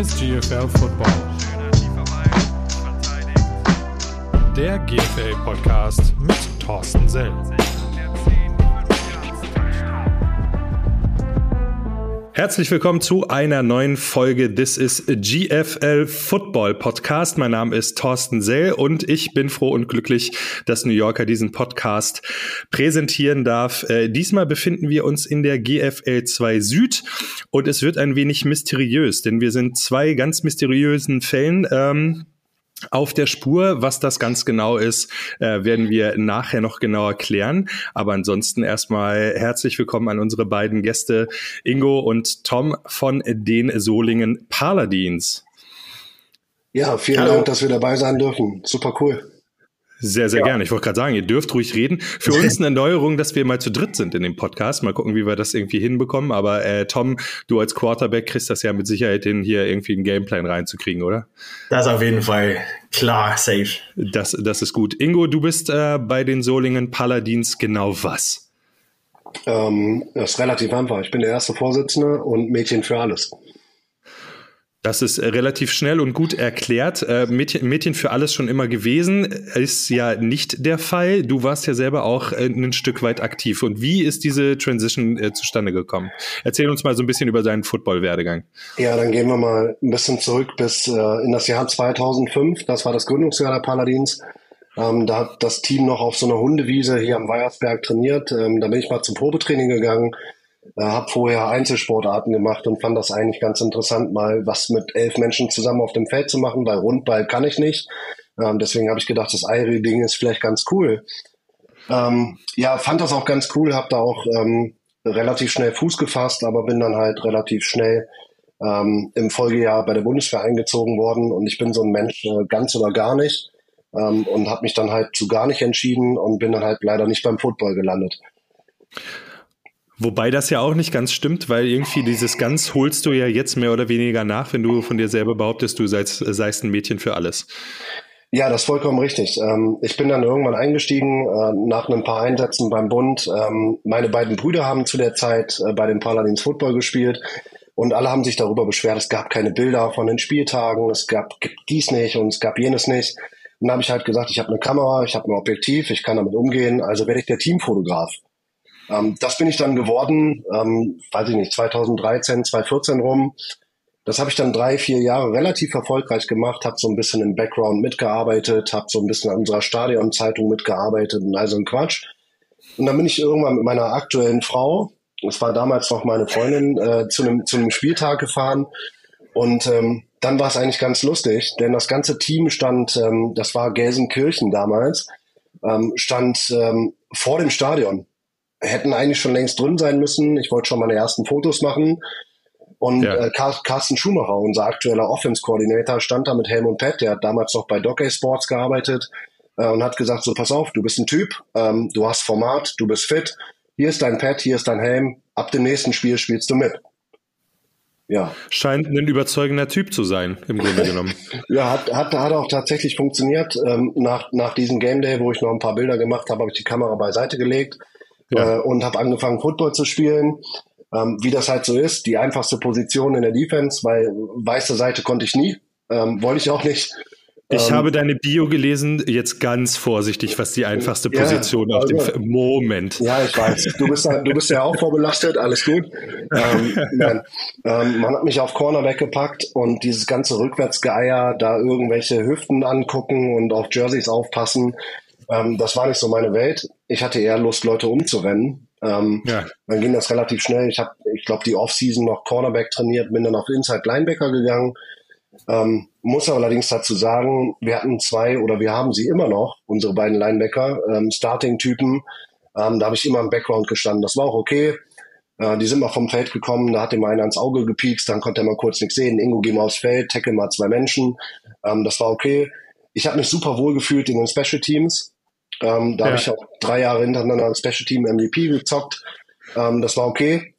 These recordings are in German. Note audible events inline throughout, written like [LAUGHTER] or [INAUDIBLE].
ist GFL Football. Der GFL Podcast mit Thorsten Sell. Herzlich willkommen zu einer neuen Folge This is GFL Football Podcast. Mein Name ist Thorsten Sell und ich bin froh und glücklich, dass New Yorker diesen Podcast präsentieren darf. Äh, diesmal befinden wir uns in der GFL 2 Süd und es wird ein wenig mysteriös, denn wir sind zwei ganz mysteriösen Fällen. Ähm, auf der Spur. Was das ganz genau ist, äh, werden wir nachher noch genauer klären. Aber ansonsten erstmal herzlich willkommen an unsere beiden Gäste Ingo und Tom von den Solingen Paladins. Ja, vielen Hallo. Dank, dass wir dabei sein dürfen. Super cool. Sehr, sehr ja. gerne. Ich wollte gerade sagen, ihr dürft ruhig reden. Für uns eine Neuerung, dass wir mal zu dritt sind in dem Podcast. Mal gucken, wie wir das irgendwie hinbekommen. Aber äh, Tom, du als Quarterback kriegst das ja mit Sicherheit hin, hier irgendwie einen Gameplan reinzukriegen, oder? Das auf jeden Fall klar, safe. Das, das ist gut. Ingo, du bist äh, bei den Solingen Paladins genau was? Ähm, das ist relativ einfach. Ich bin der erste Vorsitzende und Mädchen für alles. Das ist äh, relativ schnell und gut erklärt. Äh, Mädchen, Mädchen für alles schon immer gewesen, ist ja nicht der Fall. Du warst ja selber auch äh, ein Stück weit aktiv. Und wie ist diese Transition äh, zustande gekommen? Erzähl uns mal so ein bisschen über deinen Football-Werdegang. Ja, dann gehen wir mal ein bisschen zurück bis äh, in das Jahr 2005. Das war das Gründungsjahr der Paladins. Ähm, da hat das Team noch auf so einer Hundewiese hier am Weiersberg trainiert. Ähm, da bin ich mal zum Probetraining gegangen äh, habe vorher Einzelsportarten gemacht und fand das eigentlich ganz interessant, mal was mit elf Menschen zusammen auf dem Feld zu machen, weil Rundball kann ich nicht. Ähm, deswegen habe ich gedacht, das Eiri-Ding ist vielleicht ganz cool. Ähm, ja, fand das auch ganz cool, habe da auch ähm, relativ schnell Fuß gefasst, aber bin dann halt relativ schnell ähm, im Folgejahr bei der Bundeswehr eingezogen worden und ich bin so ein Mensch äh, ganz oder gar nicht ähm, und habe mich dann halt zu gar nicht entschieden und bin dann halt leider nicht beim Football gelandet. Wobei das ja auch nicht ganz stimmt, weil irgendwie dieses ganz holst du ja jetzt mehr oder weniger nach, wenn du von dir selber behauptest, du seist, seist ein Mädchen für alles. Ja, das ist vollkommen richtig. Ähm, ich bin dann irgendwann eingestiegen äh, nach ein paar Einsätzen beim Bund. Ähm, meine beiden Brüder haben zu der Zeit äh, bei den Paladins Football gespielt und alle haben sich darüber beschwert, es gab keine Bilder von den Spieltagen, es gab dies nicht und es gab jenes nicht. Dann habe ich halt gesagt, ich habe eine Kamera, ich habe ein Objektiv, ich kann damit umgehen, also werde ich der Teamfotograf. Ähm, das bin ich dann geworden, ähm, weiß ich nicht, 2013, 2014 rum. Das habe ich dann drei, vier Jahre relativ erfolgreich gemacht, habe so ein bisschen im Background mitgearbeitet, habe so ein bisschen an unserer Stadionzeitung mitgearbeitet und all so ein Quatsch. Und dann bin ich irgendwann mit meiner aktuellen Frau, das war damals noch meine Freundin, äh, zu, einem, zu einem Spieltag gefahren. Und ähm, dann war es eigentlich ganz lustig, denn das ganze Team stand, ähm, das war Gelsenkirchen damals, ähm, stand ähm, vor dem Stadion hätten eigentlich schon längst drin sein müssen. Ich wollte schon meine ersten Fotos machen. Und ja. äh, Carsten Schumacher, unser aktueller Offense-Coordinator, stand da mit Helmut Pett, der hat damals noch bei Doggy Sports gearbeitet äh, und hat gesagt, so pass auf, du bist ein Typ, ähm, du hast Format, du bist fit, hier ist dein Pad, hier ist dein Helm, ab dem nächsten Spiel spielst du mit. Ja. Scheint ein überzeugender Typ zu sein, im Grunde genommen. [LAUGHS] ja, hat, hat, hat auch tatsächlich funktioniert. Ähm, nach, nach diesem Game Day, wo ich noch ein paar Bilder gemacht habe, habe ich die Kamera beiseite gelegt ja. äh, und habe angefangen, Football zu spielen. Ähm, wie das halt so ist, die einfachste Position in der Defense, weil weiße Seite konnte ich nie, ähm, wollte ich auch nicht. Ich ähm, habe deine Bio gelesen, jetzt ganz vorsichtig, was die einfachste Position ja, also, auf dem Moment. Ja, ich weiß. Du bist, du bist ja auch vorbelastet, alles gut. ähm, nein. Ähm, man hat mich auf Corner weggepackt und dieses ganze Rückwärtsgeier, da irgendwelche Hüften angucken und auf Jerseys aufpassen, ähm, das war nicht so meine Welt. Ich hatte eher Lust, Leute umzurennen. Ähm, ja. Dann ging das relativ schnell. Ich habe, ich glaube, die Offseason noch Cornerback trainiert, bin dann auf Inside Linebacker gegangen. Ähm, muss allerdings dazu sagen, wir hatten zwei oder wir haben sie immer noch, unsere beiden Linebacker, ähm, Starting-Typen. Ähm, da habe ich immer im Background gestanden. Das war auch okay. Äh, die sind mal vom Feld gekommen, da hat dem einer ans Auge gepiekst, dann konnte er mal kurz nichts sehen. Ingo, geh mal aufs Feld, tackle mal zwei Menschen. Ähm, das war okay. Ich habe mich super wohl gefühlt in den Special Teams. Ähm, da ja. habe ich auch drei Jahre hintereinander ein Special Team MVP gezockt. Ähm, das war okay.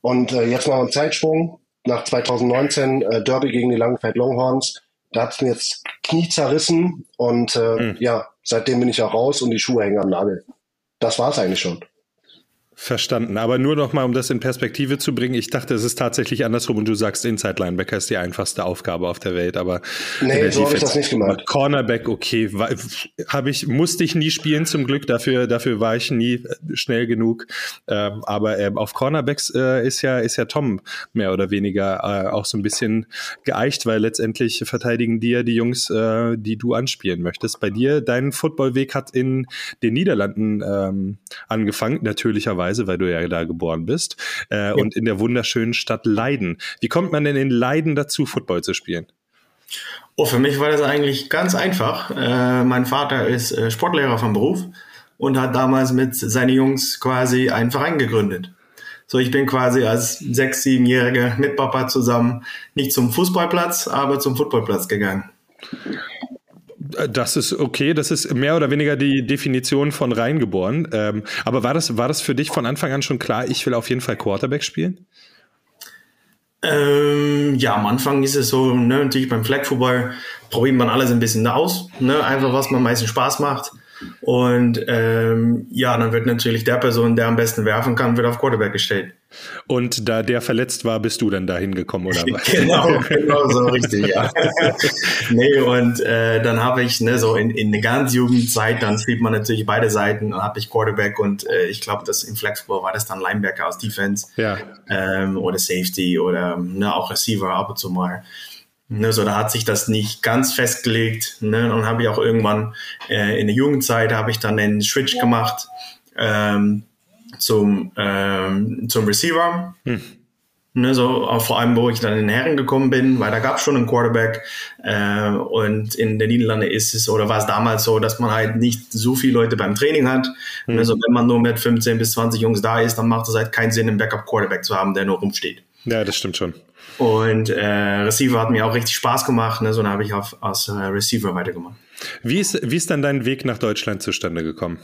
Und äh, jetzt mal ein Zeitsprung. Nach 2019 äh, Derby gegen die Langenfeld Longhorns. Da hat es mir jetzt Knie zerrissen und äh, mhm. ja, seitdem bin ich auch raus und die Schuhe hängen am Nagel. Das war's eigentlich schon. Verstanden, aber nur noch mal, um das in Perspektive zu bringen. Ich dachte, es ist tatsächlich andersrum und du sagst, Inside Linebacker ist die einfachste Aufgabe auf der Welt, aber nee, so habe ich das nicht gemacht. Cornerback, okay, habe ich musste ich nie spielen zum Glück. Dafür dafür war ich nie äh, schnell genug. Ähm, aber äh, auf Cornerbacks äh, ist ja ist ja Tom mehr oder weniger äh, auch so ein bisschen geeicht, weil letztendlich verteidigen dir die Jungs, äh, die du anspielen möchtest. Bei dir dein Footballweg hat in den Niederlanden ähm, angefangen, natürlicherweise Weise, weil du ja da geboren bist, äh, ja. und in der wunderschönen Stadt Leiden. Wie kommt man denn in Leiden dazu, Football zu spielen? Oh, für mich war das eigentlich ganz einfach. Äh, mein Vater ist äh, Sportlehrer vom Beruf und hat damals mit seinen Jungs quasi einen Verein gegründet. So, ich bin quasi als sechs, siebenjähriger mit Papa zusammen nicht zum Fußballplatz, aber zum Footballplatz gegangen. Das ist okay, das ist mehr oder weniger die Definition von reingeboren. Ähm, aber war das, war das für dich von Anfang an schon klar, ich will auf jeden Fall Quarterback spielen? Ähm, ja, am Anfang ist es so, ne, natürlich beim Flag Football probiert man alles ein bisschen aus, ne, einfach was man meistens Spaß macht. Und ähm, ja, dann wird natürlich der Person, der am besten werfen kann, wird auf Quarterback gestellt. Und da der verletzt war, bist du dann dahin gekommen, oder [LAUGHS] was? genau, genau so richtig, ja. [LAUGHS] nee, und äh, dann habe ich, ne, so in, in der ganz Jugendzeit, dann spielt man natürlich beide Seiten, dann habe ich Quarterback und äh, ich glaube, das im Flexball war das dann Linebacker aus Defense ja. ähm, oder Safety oder ne, auch Receiver ab und zu mal. Ne, so, da hat sich das nicht ganz festgelegt. Ne, und habe ich auch irgendwann äh, in der Jugendzeit habe ich dann einen Switch gemacht ähm, zum, ähm, zum Receiver. Hm. Ne, so, vor allem, wo ich dann in den Herren gekommen bin, weil da gab es schon einen Quarterback. Äh, und in den Niederlanden ist es, oder war es damals so, dass man halt nicht so viele Leute beim Training hat. Hm. Also wenn man nur mit 15 bis 20 Jungs da ist, dann macht es halt keinen Sinn, einen Backup-Quarterback zu haben, der nur rumsteht. Ja, das stimmt schon. Und äh, Receiver hat mir auch richtig Spaß gemacht, ne? so dann habe ich auf, als äh, Receiver weitergemacht. Wie ist, wie ist dann dein Weg nach Deutschland zustande gekommen?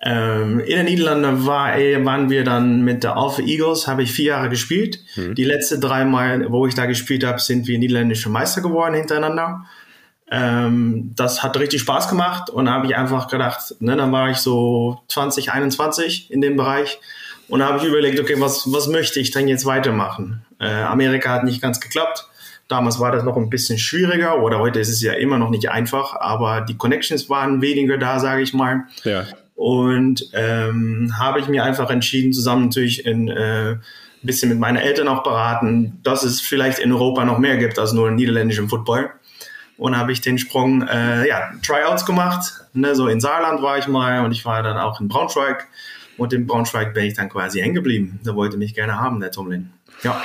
Ähm, in den Niederlanden war, waren wir dann mit der Alpha Eagles, habe ich vier Jahre gespielt. Mhm. Die letzten drei Mal, wo ich da gespielt habe, sind wir niederländische Meister geworden hintereinander. Ähm, das hat richtig Spaß gemacht und da habe ich einfach gedacht, ne, dann war ich so 20, 21 in dem Bereich und da habe ich überlegt, okay, was, was möchte ich denn jetzt weitermachen? Äh, Amerika hat nicht ganz geklappt. Damals war das noch ein bisschen schwieriger oder heute ist es ja immer noch nicht einfach, aber die Connections waren weniger da, sage ich mal. Ja. Und ähm, habe ich mir einfach entschieden, zusammen natürlich in äh, ein bisschen mit meinen Eltern auch beraten, dass es vielleicht in Europa noch mehr gibt als nur niederländischen Football. Und habe ich den Sprung, äh, ja, Tryouts gemacht. Ne, so in Saarland war ich mal und ich war dann auch in Braunschweig. Und in Braunschweig bin ich dann quasi hängen geblieben. Da wollte mich gerne haben, der Tomlin. Ja.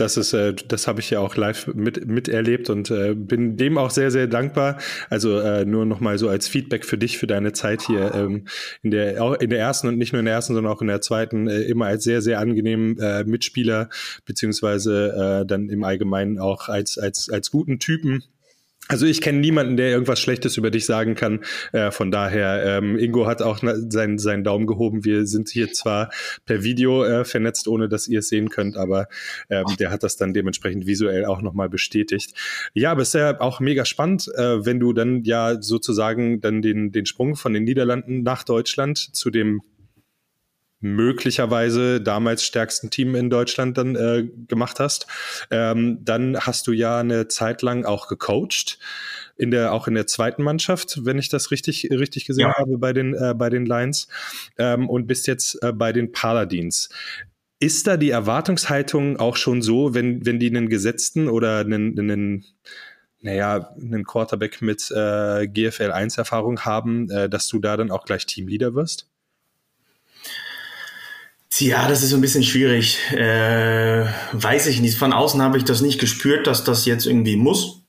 Das ist, äh, das habe ich ja auch live mit miterlebt und äh, bin dem auch sehr, sehr dankbar. Also äh, nur nochmal so als Feedback für dich, für deine Zeit hier ähm, in der auch in der ersten und nicht nur in der ersten, sondern auch in der zweiten äh, immer als sehr, sehr angenehmen äh, Mitspieler beziehungsweise äh, dann im Allgemeinen auch als als als guten Typen also ich kenne niemanden, der irgendwas Schlechtes über dich sagen kann. Äh, von daher, ähm, Ingo hat auch seinen, seinen Daumen gehoben. Wir sind hier zwar per Video äh, vernetzt, ohne dass ihr es sehen könnt, aber ähm, der hat das dann dementsprechend visuell auch nochmal bestätigt. Ja, aber es ist ja auch mega spannend, äh, wenn du dann ja sozusagen dann den, den Sprung von den Niederlanden nach Deutschland zu dem möglicherweise damals stärksten Team in Deutschland dann äh, gemacht hast. Ähm, dann hast du ja eine Zeit lang auch gecoacht in der auch in der zweiten Mannschaft, wenn ich das richtig richtig gesehen ja. habe bei den äh, bei den Lions ähm, und bist jetzt äh, bei den Paladins. Ist da die Erwartungshaltung auch schon so, wenn wenn die einen gesetzten oder einen, einen naja, einen Quarterback mit äh, GFL 1 Erfahrung haben, äh, dass du da dann auch gleich Teamleader wirst? Ja, das ist so ein bisschen schwierig. Äh, weiß ich nicht. Von außen habe ich das nicht gespürt, dass das jetzt irgendwie muss.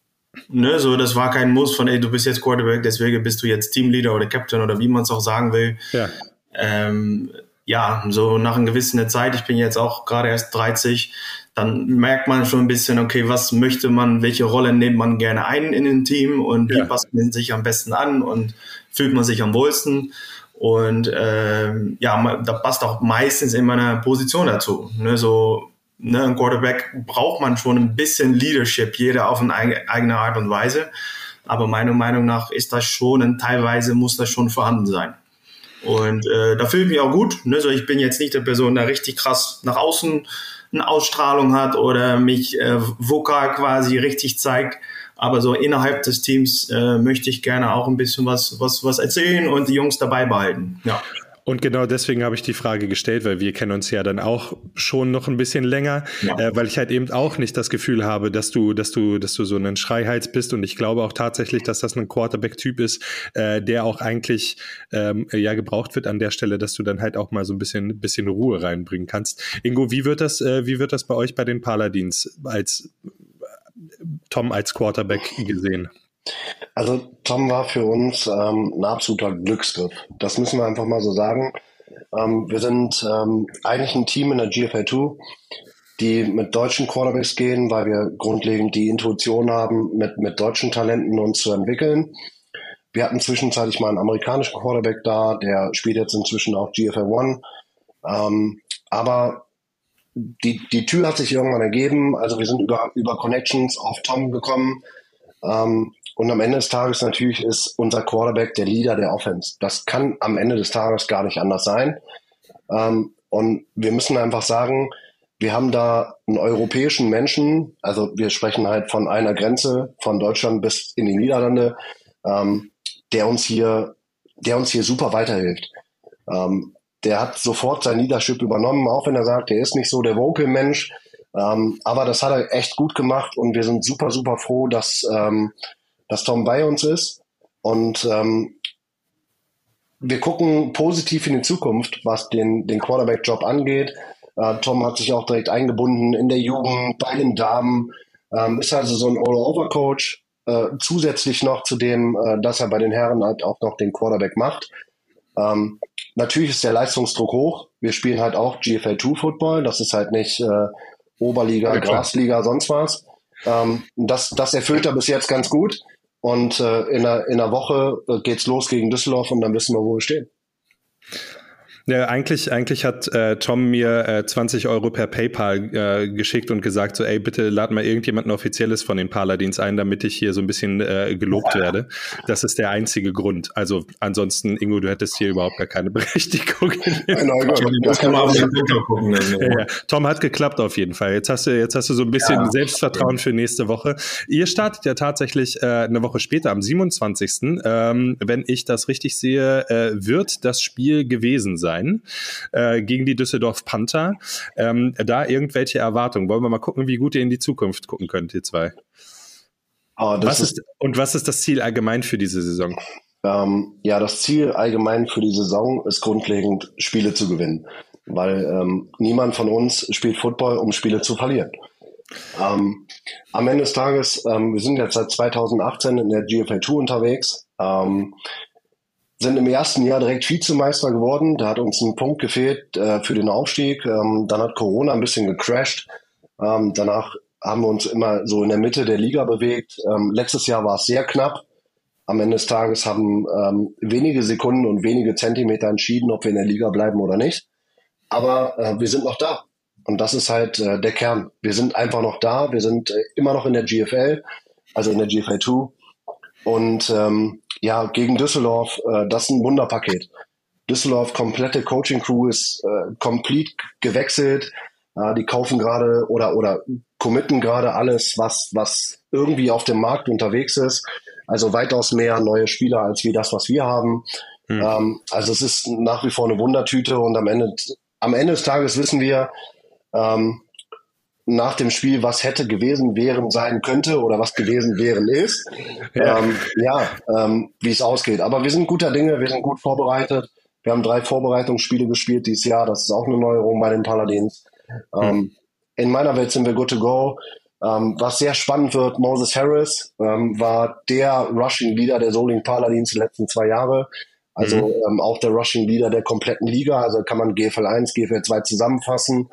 Ne, so, das war kein Muss von, ey, du bist jetzt Quarterback, deswegen bist du jetzt Teamleader oder Captain oder wie man es auch sagen will. Ja. Ähm, ja, so nach einer gewissen Zeit, ich bin jetzt auch gerade erst 30, dann merkt man schon ein bisschen, okay, was möchte man, welche Rolle nimmt man gerne ein in ein Team und ja. wie passt man sich am besten an und fühlt man sich am wohlsten. Und ähm, ja, da passt auch meistens in meiner Position dazu. Ne, so ne, ein Quarterback braucht man schon ein bisschen Leadership, jeder auf eine eigene Art und Weise. Aber meiner Meinung nach ist das schon, und teilweise muss das schon vorhanden sein. Und äh, da fühle ich mich auch gut. Ne? So, ich bin jetzt nicht der Person, der richtig krass nach außen eine Ausstrahlung hat oder mich äh, vokal quasi richtig zeigt. Aber so innerhalb des Teams äh, möchte ich gerne auch ein bisschen was, was, was erzählen und die Jungs dabei behalten. Ja. Und genau deswegen habe ich die Frage gestellt, weil wir kennen uns ja dann auch schon noch ein bisschen länger, ja. äh, weil ich halt eben auch nicht das Gefühl habe, dass du, dass du, dass du so ein Schreihals bist. Und ich glaube auch tatsächlich, dass das ein Quarterback-Typ ist, äh, der auch eigentlich ähm, ja gebraucht wird an der Stelle, dass du dann halt auch mal so ein bisschen, bisschen Ruhe reinbringen kannst. Ingo, wie wird das, äh, wie wird das bei euch bei den Paladins als Tom als Quarterback gesehen? Also Tom war für uns ähm, ein absoluter Glücksgriff. Das müssen wir einfach mal so sagen. Ähm, wir sind ähm, eigentlich ein Team in der GFL 2, die mit deutschen Quarterbacks gehen, weil wir grundlegend die Intuition haben, mit, mit deutschen Talenten uns zu entwickeln. Wir hatten zwischenzeitlich mal einen amerikanischen Quarterback da, der spielt jetzt inzwischen auch GFL One. Ähm, aber die, die Tür hat sich irgendwann ergeben. Also wir sind über, über Connections auf Tom gekommen. Ähm, und am Ende des Tages natürlich ist unser Quarterback der Leader der Offense. Das kann am Ende des Tages gar nicht anders sein. Ähm, und wir müssen einfach sagen, wir haben da einen europäischen Menschen, also wir sprechen halt von einer Grenze von Deutschland bis in die Niederlande, ähm, der uns hier, der uns hier super weiterhilft. Ähm, der hat sofort sein Leadership übernommen, auch wenn er sagt, er ist nicht so der Vocal-Mensch. Ähm, aber das hat er echt gut gemacht und wir sind super, super froh, dass, ähm, dass Tom bei uns ist. Und ähm, wir gucken positiv in die Zukunft, was den, den Quarterback-Job angeht. Äh, Tom hat sich auch direkt eingebunden in der Jugend, bei den Damen, ähm, ist also so ein All-Over-Coach, äh, zusätzlich noch zu dem, äh, dass er bei den Herren halt auch noch den Quarterback macht. Ähm, natürlich ist der Leistungsdruck hoch. Wir spielen halt auch GFL 2 Football. Das ist halt nicht äh, Oberliga, ja, Grasliga, sonst was. Ähm, das, das erfüllt er bis jetzt ganz gut. Und äh, in, einer, in einer Woche äh, geht's los gegen Düsseldorf und dann wissen wir, wo wir stehen. Ja, eigentlich, eigentlich hat äh, Tom mir äh, 20 Euro per PayPal äh, geschickt und gesagt, so, ey, bitte lad mal irgendjemanden Offizielles von den Paladins ein, damit ich hier so ein bisschen äh, gelobt ja. werde. Das ist der einzige Grund. Also ansonsten, Ingo, du hättest hier überhaupt gar keine [LAUGHS] Berechtigung. Genau, das kann man auf den gucken. Ja, ja. Tom hat geklappt auf jeden Fall. Jetzt hast du, jetzt hast du so ein bisschen. Selbstvertrauen für nächste Woche. Ihr startet ja tatsächlich äh, eine Woche später, am 27. Ähm, wenn ich das richtig sehe, äh, wird das Spiel gewesen sein sein äh, gegen die Düsseldorf Panther. Ähm, da irgendwelche Erwartungen? Wollen wir mal gucken, wie gut ihr in die Zukunft gucken könnt, ihr zwei? Oh, was ist, ist, und was ist das Ziel allgemein für diese Saison? Ähm, ja, das Ziel allgemein für die Saison ist grundlegend, Spiele zu gewinnen. Weil ähm, niemand von uns spielt Football, um Spiele zu verlieren. Ähm, am Ende des Tages, ähm, wir sind jetzt seit 2018 in der GFL 2 unterwegs. Sind im ersten Jahr direkt Vizemeister geworden. Da hat uns ein Punkt gefehlt äh, für den Aufstieg. Ähm, dann hat Corona ein bisschen gecrashed. Ähm, danach haben wir uns immer so in der Mitte der Liga bewegt. Ähm, letztes Jahr war es sehr knapp. Am Ende des Tages haben ähm, wenige Sekunden und wenige Zentimeter entschieden, ob wir in der Liga bleiben oder nicht. Aber äh, wir sind noch da. Und das ist halt äh, der Kern. Wir sind einfach noch da. Wir sind äh, immer noch in der GFL, also in der GFL 2. Und ähm, ja, gegen Düsseldorf, äh, das ist ein Wunderpaket. Düsseldorf, komplette Coaching-Crew ist äh, komplett gewechselt. Äh, die kaufen gerade oder, oder committen gerade alles, was, was irgendwie auf dem Markt unterwegs ist. Also weitaus mehr neue Spieler als wie das, was wir haben. Hm. Ähm, also es ist nach wie vor eine Wundertüte und am Ende, am Ende des Tages wissen wir, ähm, nach dem Spiel, was hätte gewesen wären sein könnte oder was gewesen wären ist. Ja, ähm, ja ähm, wie es ausgeht. Aber wir sind guter Dinge, wir sind gut vorbereitet. Wir haben drei Vorbereitungsspiele gespielt dieses Jahr. Das ist auch eine Neuerung bei den Paladins. Ähm, mhm. In meiner Welt sind wir good to go. Ähm, was sehr spannend wird, Moses Harris ähm, war der Rushing Leader der Soling Paladins die letzten zwei Jahre. Also mhm. ähm, auch der Rushing Leader der kompletten Liga. Also kann man GFL 1, GFL 2 zusammenfassen.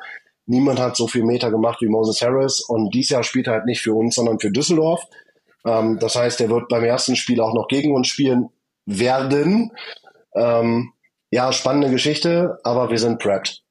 Niemand hat so viel Meter gemacht wie Moses Harris und dieses Jahr spielt er halt nicht für uns, sondern für Düsseldorf. Ähm, das heißt, er wird beim ersten Spiel auch noch gegen uns spielen werden. Ähm, ja, spannende Geschichte, aber wir sind prepped.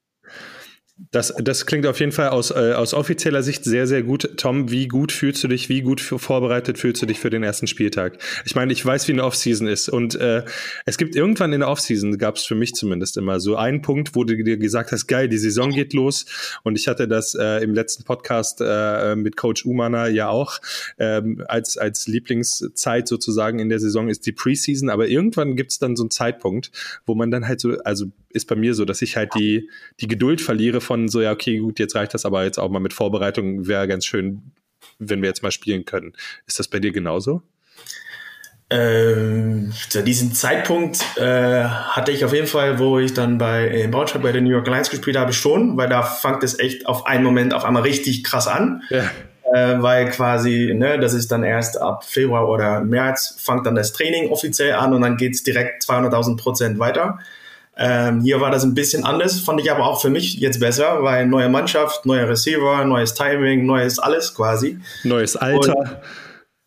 Das, das klingt auf jeden Fall aus, äh, aus offizieller Sicht sehr, sehr gut. Tom, wie gut fühlst du dich, wie gut vorbereitet fühlst du dich für den ersten Spieltag? Ich meine, ich weiß, wie eine Offseason ist. Und äh, es gibt irgendwann in der Offseason, gab es für mich zumindest immer so einen Punkt, wo du dir gesagt hast, geil, die Saison geht los. Und ich hatte das äh, im letzten Podcast äh, mit Coach Umana ja auch ähm, als, als Lieblingszeit sozusagen in der Saison ist die Preseason. Aber irgendwann gibt es dann so einen Zeitpunkt, wo man dann halt so, also ist bei mir so, dass ich halt die, die Geduld verliere von so, ja, okay, gut, jetzt reicht das aber jetzt auch mal mit Vorbereitung, wäre ganz schön, wenn wir jetzt mal spielen können. Ist das bei dir genauso? Ähm, zu diesem Zeitpunkt äh, hatte ich auf jeden Fall, wo ich dann bei in Braunschweig bei den New York Lions gespielt habe, schon, weil da fängt es echt auf einen Moment auf einmal richtig krass an. Ja. Äh, weil quasi, ne, das ist dann erst ab Februar oder März, fängt dann das Training offiziell an und dann geht's direkt 200.000 Prozent weiter. Ähm, hier war das ein bisschen anders, fand ich aber auch für mich jetzt besser, weil neue Mannschaft, neuer Receiver, neues Timing, neues alles quasi. Neues Alter. Und?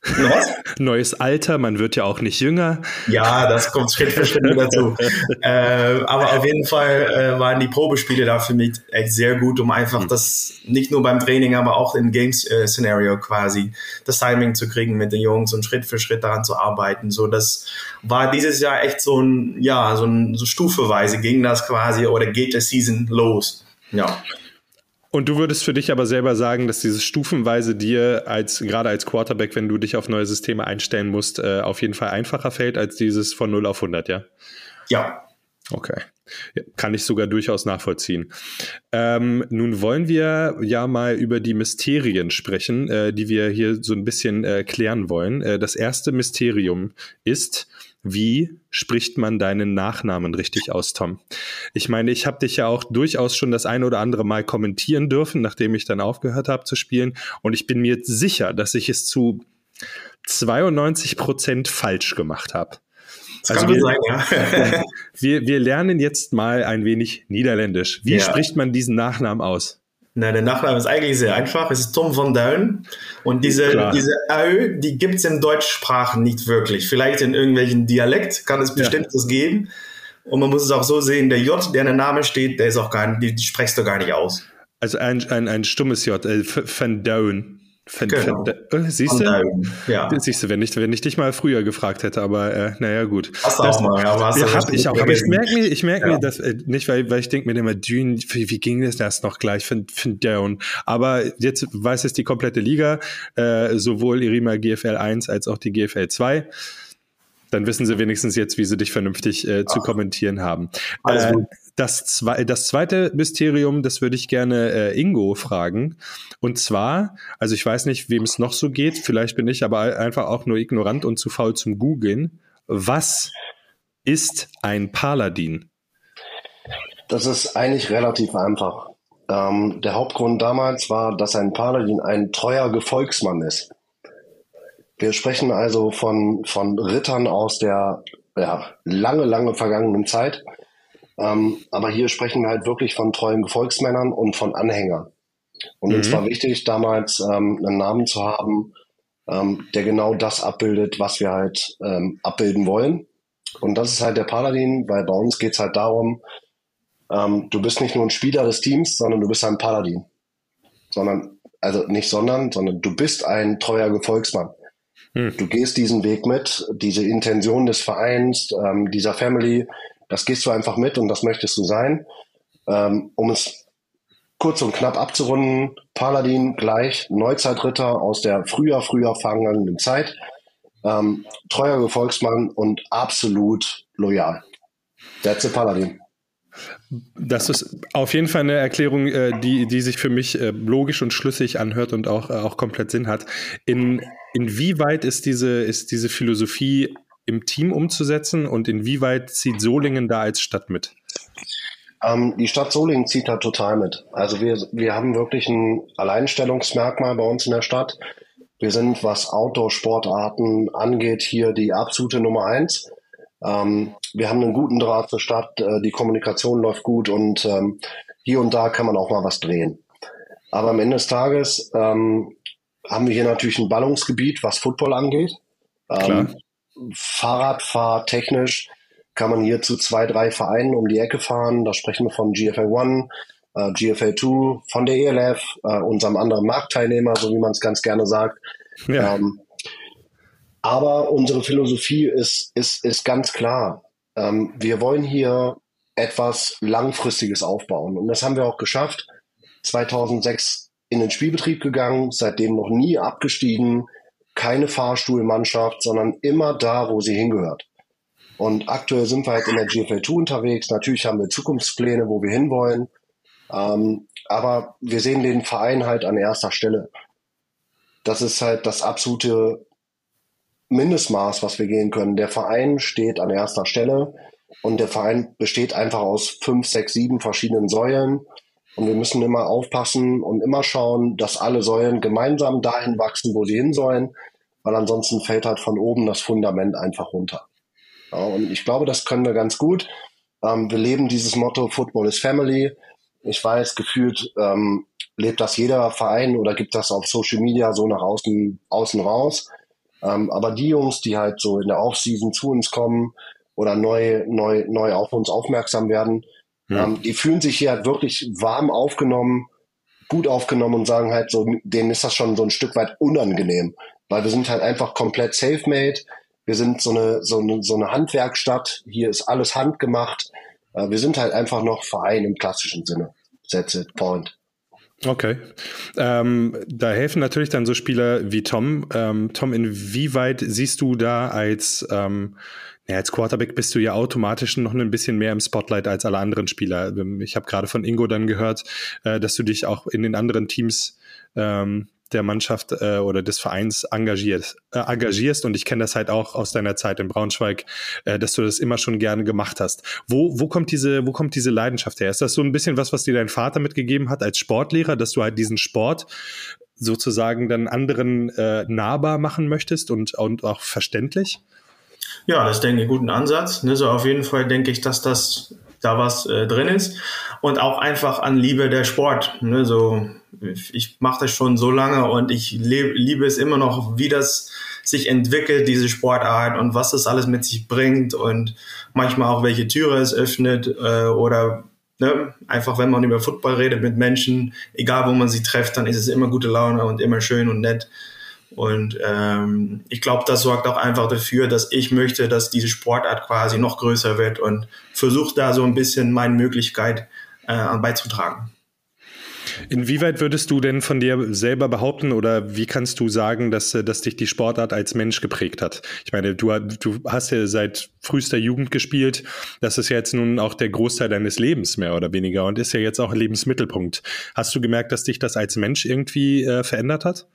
[LAUGHS] Neues Alter, man wird ja auch nicht jünger. Ja, das kommt Schritt für Schritt dazu. äh, aber auf jeden Fall äh, waren die Probespiele da für mich echt sehr gut, um einfach mhm. das nicht nur beim Training, aber auch im Games-Szenario äh, quasi das Timing zu kriegen mit den Jungs und Schritt für Schritt daran zu arbeiten. So, das war dieses Jahr echt so ein, ja, so ein so stufeweise ging das quasi oder geht der Season los. Ja. Und du würdest für dich aber selber sagen, dass dieses stufenweise dir als gerade als Quarterback, wenn du dich auf neue Systeme einstellen musst, äh, auf jeden Fall einfacher fällt als dieses von 0 auf 100, ja? Ja. Okay. Kann ich sogar durchaus nachvollziehen. Ähm, nun wollen wir ja mal über die Mysterien sprechen, äh, die wir hier so ein bisschen äh, klären wollen. Äh, das erste Mysterium ist, wie spricht man deinen Nachnamen richtig aus, Tom? Ich meine, ich habe dich ja auch durchaus schon das ein oder andere Mal kommentieren dürfen, nachdem ich dann aufgehört habe zu spielen. Und ich bin mir sicher, dass ich es zu 92 Prozent falsch gemacht habe. Also wir, sein, ja. [LAUGHS] wir, wir lernen jetzt mal ein wenig Niederländisch. Wie ja. spricht man diesen Nachnamen aus? Na, der Nachname ist eigentlich sehr einfach. Es ist Tom van Duin. Und diese, diese Ö, die gibt es im Deutschsprachen nicht wirklich. Vielleicht in irgendwelchen Dialekt kann es bestimmt ja. geben. Und man muss es auch so sehen, der J, der in der Name steht, der ist auch gar nicht, die, die sprichst du gar nicht aus. Also ein, ein, ein stummes J, äh, Van Duin. Fan, genau. Fan, äh, siehst du? Ja. Siehst du, wenn ich, wenn ich dich mal früher gefragt hätte, aber äh, naja, gut. Hast du auch mal, ja, was ja, hab ich auch. Aber ich merke mir, ich merke ja. mir das äh, nicht, weil, weil ich denke mir immer, Dune, wie, wie ging das das noch gleich? Find, find down. Aber jetzt weiß es die komplette Liga, äh, sowohl Irima GFL 1 als auch die GFL 2 dann wissen sie wenigstens jetzt, wie sie dich vernünftig äh, zu kommentieren haben. Äh, das, zwe das zweite Mysterium, das würde ich gerne äh, Ingo fragen. Und zwar, also ich weiß nicht, wem es noch so geht, vielleicht bin ich aber einfach auch nur ignorant und zu faul zum Googeln. Was ist ein Paladin? Das ist eigentlich relativ einfach. Ähm, der Hauptgrund damals war, dass ein Paladin ein treuer Gefolgsmann ist. Wir sprechen also von, von Rittern aus der ja, lange, lange vergangenen Zeit. Ähm, aber hier sprechen wir halt wirklich von treuen Gefolgsmännern und von Anhängern. Und mhm. uns war wichtig, damals ähm, einen Namen zu haben, ähm, der genau das abbildet, was wir halt ähm, abbilden wollen. Und das ist halt der Paladin, weil bei uns geht es halt darum, ähm, du bist nicht nur ein Spieler des Teams, sondern du bist ein Paladin. Sondern, also nicht sondern, sondern du bist ein treuer Gefolgsmann. Hm. Du gehst diesen Weg mit, diese Intention des Vereins, ähm, dieser Family, das gehst du einfach mit und das möchtest du sein. Ähm, um es kurz und knapp abzurunden, Paladin gleich Neuzeitritter aus der früher, früher vergangenen Zeit, ähm, treuer Gefolgsmann und absolut loyal. That's a Paladin. Das ist auf jeden Fall eine Erklärung, äh, die, die sich für mich äh, logisch und schlüssig anhört und auch, äh, auch komplett Sinn hat. In, inwieweit ist diese, ist diese Philosophie im Team umzusetzen und inwieweit zieht Solingen da als Stadt mit? Ähm, die Stadt Solingen zieht da total mit. Also wir, wir haben wirklich ein Alleinstellungsmerkmal bei uns in der Stadt. Wir sind, was Outdoor-Sportarten angeht, hier die absolute Nummer eins. Ähm, wir haben einen guten Draht zur Stadt, äh, die Kommunikation läuft gut und ähm, hier und da kann man auch mal was drehen. Aber am Ende des Tages ähm, haben wir hier natürlich ein Ballungsgebiet, was Football angeht. Ähm, Fahrradfahrtechnisch kann man hier zu zwei, drei Vereinen um die Ecke fahren. Da sprechen wir von GFL One, äh, GFL2, von der ELF, äh, unserem anderen Marktteilnehmer, so wie man es ganz gerne sagt. Ja. Ähm, aber unsere Philosophie ist, ist, ist ganz klar. Ähm, wir wollen hier etwas Langfristiges aufbauen. Und das haben wir auch geschafft. 2006 in den Spielbetrieb gegangen, seitdem noch nie abgestiegen, keine Fahrstuhlmannschaft, sondern immer da, wo sie hingehört. Und aktuell sind wir halt in der GFL 2 unterwegs. Natürlich haben wir Zukunftspläne, wo wir hinwollen. Ähm, aber wir sehen den Verein halt an erster Stelle. Das ist halt das absolute Mindestmaß, was wir gehen können. Der Verein steht an erster Stelle und der Verein besteht einfach aus fünf, sechs, sieben verschiedenen Säulen. Und wir müssen immer aufpassen und immer schauen, dass alle Säulen gemeinsam dahin wachsen, wo sie hin sollen, weil ansonsten fällt halt von oben das Fundament einfach runter. Ja, und ich glaube, das können wir ganz gut. Ähm, wir leben dieses Motto Football is Family. Ich weiß, gefühlt ähm, lebt das jeder Verein oder gibt das auf Social Media so nach außen, außen raus. Ähm, aber die Jungs, die halt so in der Offseason zu uns kommen oder neu, neu, neu auf uns aufmerksam werden, ja. ähm, die fühlen sich hier halt wirklich warm aufgenommen, gut aufgenommen und sagen halt so, denen ist das schon so ein Stück weit unangenehm, weil wir sind halt einfach komplett self-made. Wir sind so eine, so eine, so eine Handwerkstatt. Hier ist alles handgemacht. Äh, wir sind halt einfach noch Verein im klassischen Sinne. That's it, point. Okay. Ähm, da helfen natürlich dann so Spieler wie Tom. Ähm, Tom, inwieweit siehst du da als, ähm, ja, als Quarterback bist du ja automatisch noch ein bisschen mehr im Spotlight als alle anderen Spieler. Ähm, ich habe gerade von Ingo dann gehört, äh, dass du dich auch in den anderen Teams ähm, der Mannschaft äh, oder des Vereins engagiert, äh, engagierst. Und ich kenne das halt auch aus deiner Zeit in Braunschweig, dass du das immer schon gerne gemacht hast. Wo, wo, kommt diese, wo kommt diese Leidenschaft her? Ist das so ein bisschen was, was dir dein Vater mitgegeben hat als Sportlehrer, dass du halt diesen Sport sozusagen dann anderen äh, nahbar machen möchtest und, und auch verständlich? Ja, das denke ich, ein guter Ansatz. Ne, so auf jeden Fall denke ich, dass das da was äh, drin ist und auch einfach an Liebe der Sport. Ne, so ich mache das schon so lange und ich lebe, liebe es immer noch, wie das sich entwickelt, diese Sportart und was das alles mit sich bringt und manchmal auch welche Türe es öffnet äh, oder ne, einfach wenn man über Football redet mit Menschen, egal wo man sie trifft, dann ist es immer gute Laune und immer schön und nett. Und ähm, ich glaube, das sorgt auch einfach dafür, dass ich möchte, dass diese Sportart quasi noch größer wird und versuche da so ein bisschen meine Möglichkeit äh, beizutragen. Inwieweit würdest du denn von dir selber behaupten oder wie kannst du sagen, dass, dass dich die Sportart als Mensch geprägt hat? Ich meine, du, du hast ja seit frühester Jugend gespielt. Das ist ja jetzt nun auch der Großteil deines Lebens mehr oder weniger und ist ja jetzt auch Lebensmittelpunkt. Hast du gemerkt, dass dich das als Mensch irgendwie äh, verändert hat?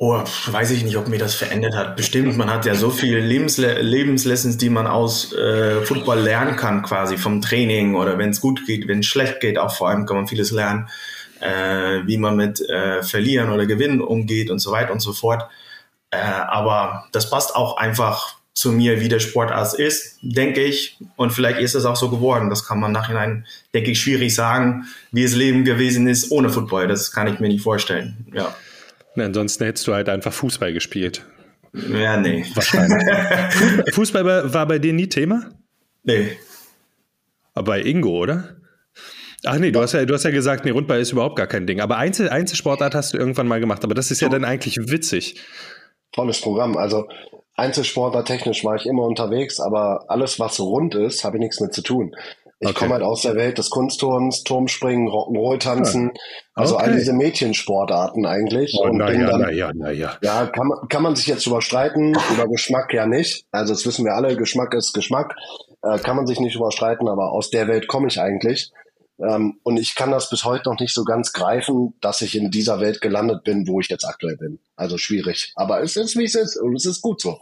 Oh, weiß ich nicht, ob mir das verändert hat. Bestimmt, man hat ja so viele Lebensle Lebenslessons, die man aus äh, Football lernen kann, quasi vom Training oder wenn es gut geht, wenn es schlecht geht, auch vor allem kann man vieles lernen, äh, wie man mit äh, Verlieren oder Gewinnen umgeht und so weiter und so fort. Äh, aber das passt auch einfach zu mir, wie der Sportarzt ist, denke ich. Und vielleicht ist es auch so geworden. Das kann man nachhinein, denke ich, schwierig sagen, wie es Leben gewesen ist ohne Football. Das kann ich mir nicht vorstellen. Ja. Na, ansonsten hättest du halt einfach Fußball gespielt. Ja, nee. Wahrscheinlich. [LAUGHS] Fußball war bei dir nie Thema? Nee. Aber bei Ingo, oder? Ach nee, du hast ja, du hast ja gesagt, nee, Rundball ist überhaupt gar kein Ding. Aber Einzel, Einzelsportart hast du irgendwann mal gemacht. Aber das ist ja dann eigentlich witzig. Tolles Programm. Also Einzelsportler technisch war ich immer unterwegs, aber alles, was rund ist, habe ich nichts mit zu tun. Ich okay. komme halt aus der Welt des Kunstturns, Turmspringen, Rock'n'Roll tanzen, ja. also okay. all diese Mädchensportarten eigentlich. Oh, und na ja, dann, na ja, na ja. Ja, kann man, kann man sich jetzt überstreiten, über Geschmack ja nicht. Also das wissen wir alle, Geschmack ist Geschmack. Äh, kann man sich nicht überstreiten, aber aus der Welt komme ich eigentlich. Ähm, und ich kann das bis heute noch nicht so ganz greifen, dass ich in dieser Welt gelandet bin, wo ich jetzt aktuell bin. Also schwierig. Aber es ist, wie es ist und es ist gut so.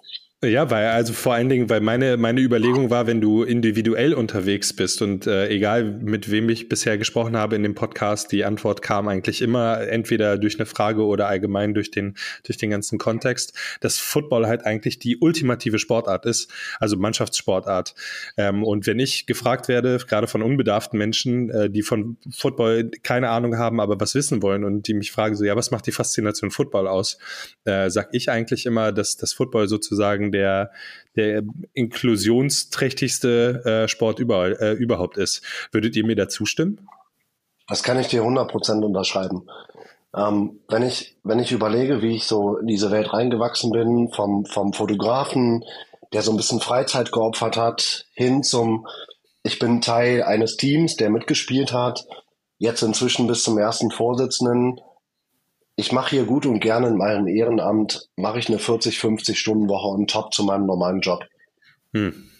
Ja, weil also vor allen Dingen, weil meine, meine Überlegung war, wenn du individuell unterwegs bist und äh, egal mit wem ich bisher gesprochen habe in dem Podcast, die Antwort kam eigentlich immer entweder durch eine Frage oder allgemein durch den, durch den ganzen Kontext, dass Football halt eigentlich die ultimative Sportart ist, also Mannschaftssportart. Ähm, und wenn ich gefragt werde, gerade von unbedarften Menschen, äh, die von Football keine Ahnung haben, aber was wissen wollen und die mich fragen so, ja, was macht die Faszination Football aus, äh, sag ich eigentlich immer, dass das Football sozusagen der, der inklusionsträchtigste äh, Sport überall, äh, überhaupt ist. Würdet ihr mir da zustimmen? Das kann ich dir 100% unterschreiben. Ähm, wenn ich, wenn ich überlege, wie ich so in diese Welt reingewachsen bin, vom, vom Fotografen, der so ein bisschen Freizeit geopfert hat, hin zum, ich bin Teil eines Teams, der mitgespielt hat, jetzt inzwischen bis zum ersten Vorsitzenden. Ich mache hier gut und gerne in meinem Ehrenamt, mache ich eine 40, 50 Stunden Woche on top zu meinem normalen Job. Hm.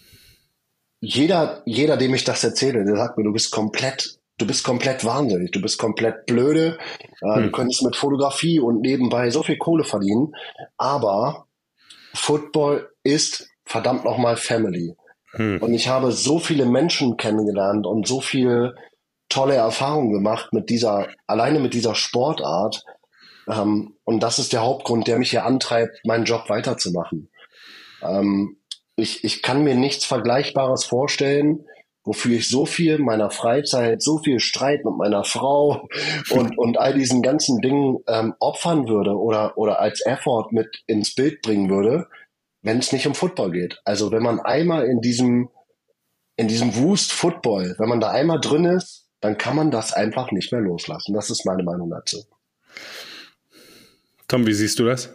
Jeder, jeder, dem ich das erzähle, der sagt mir, du bist komplett, du bist komplett wahnsinnig, du bist komplett blöde, äh, hm. du könntest mit Fotografie und nebenbei so viel Kohle verdienen, aber Football ist verdammt nochmal Family. Hm. Und ich habe so viele Menschen kennengelernt und so viel tolle Erfahrungen gemacht mit dieser, alleine mit dieser Sportart. Ähm, und das ist der Hauptgrund, der mich hier antreibt, meinen Job weiterzumachen. Ähm, ich, ich kann mir nichts Vergleichbares vorstellen, wofür ich so viel meiner Freizeit, so viel Streit mit meiner Frau [LAUGHS] und, und all diesen ganzen Dingen ähm, opfern würde oder, oder als Effort mit ins Bild bringen würde, wenn es nicht um Football geht. Also wenn man einmal in diesem, in diesem Wust Football, wenn man da einmal drin ist, dann kann man das einfach nicht mehr loslassen. Das ist meine Meinung dazu. Tom, wie siehst du das?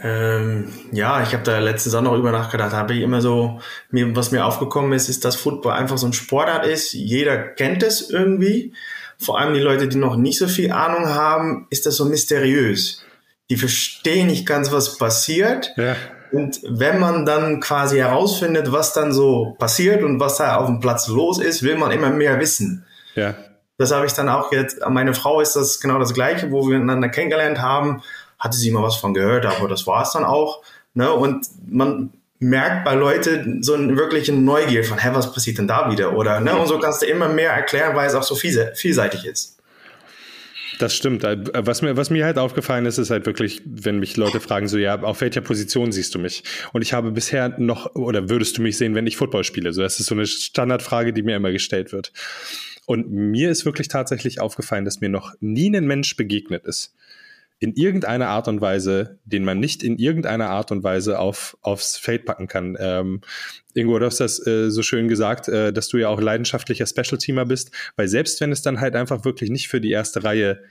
Ähm, ja, ich habe da letztens auch noch über nachgedacht. Habe ich immer so, mir, was mir aufgekommen ist, ist, dass Football einfach so ein Sportart ist. Jeder kennt es irgendwie. Vor allem die Leute, die noch nicht so viel Ahnung haben, ist das so mysteriös. Die verstehen nicht ganz, was passiert. Ja. Und wenn man dann quasi herausfindet, was dann so passiert und was da auf dem Platz los ist, will man immer mehr wissen. Ja. Das habe ich dann auch jetzt, meine Frau ist das genau das Gleiche, wo wir einander kennengelernt haben, hatte sie mal was von gehört, aber das war es dann auch. Ne? Und man merkt bei Leuten so eine wirkliche Neugier von, hä, was passiert denn da wieder? Oder, ne? Und so kannst du immer mehr erklären, weil es auch so vielseitig ist. Das stimmt. Äh, was mir, was mir halt aufgefallen ist, ist halt wirklich, wenn mich Leute fragen, so, ja, auf welcher Position siehst du mich? Und ich habe bisher noch, oder würdest du mich sehen, wenn ich Football spiele? So, das ist so eine Standardfrage, die mir immer gestellt wird. Und mir ist wirklich tatsächlich aufgefallen, dass mir noch nie ein Mensch begegnet ist, in irgendeiner Art und Weise, den man nicht in irgendeiner Art und Weise auf, aufs Feld packen kann. Ähm, Ingo, du hast das äh, so schön gesagt, äh, dass du ja auch leidenschaftlicher Special-Teamer bist, weil selbst wenn es dann halt einfach wirklich nicht für die erste Reihe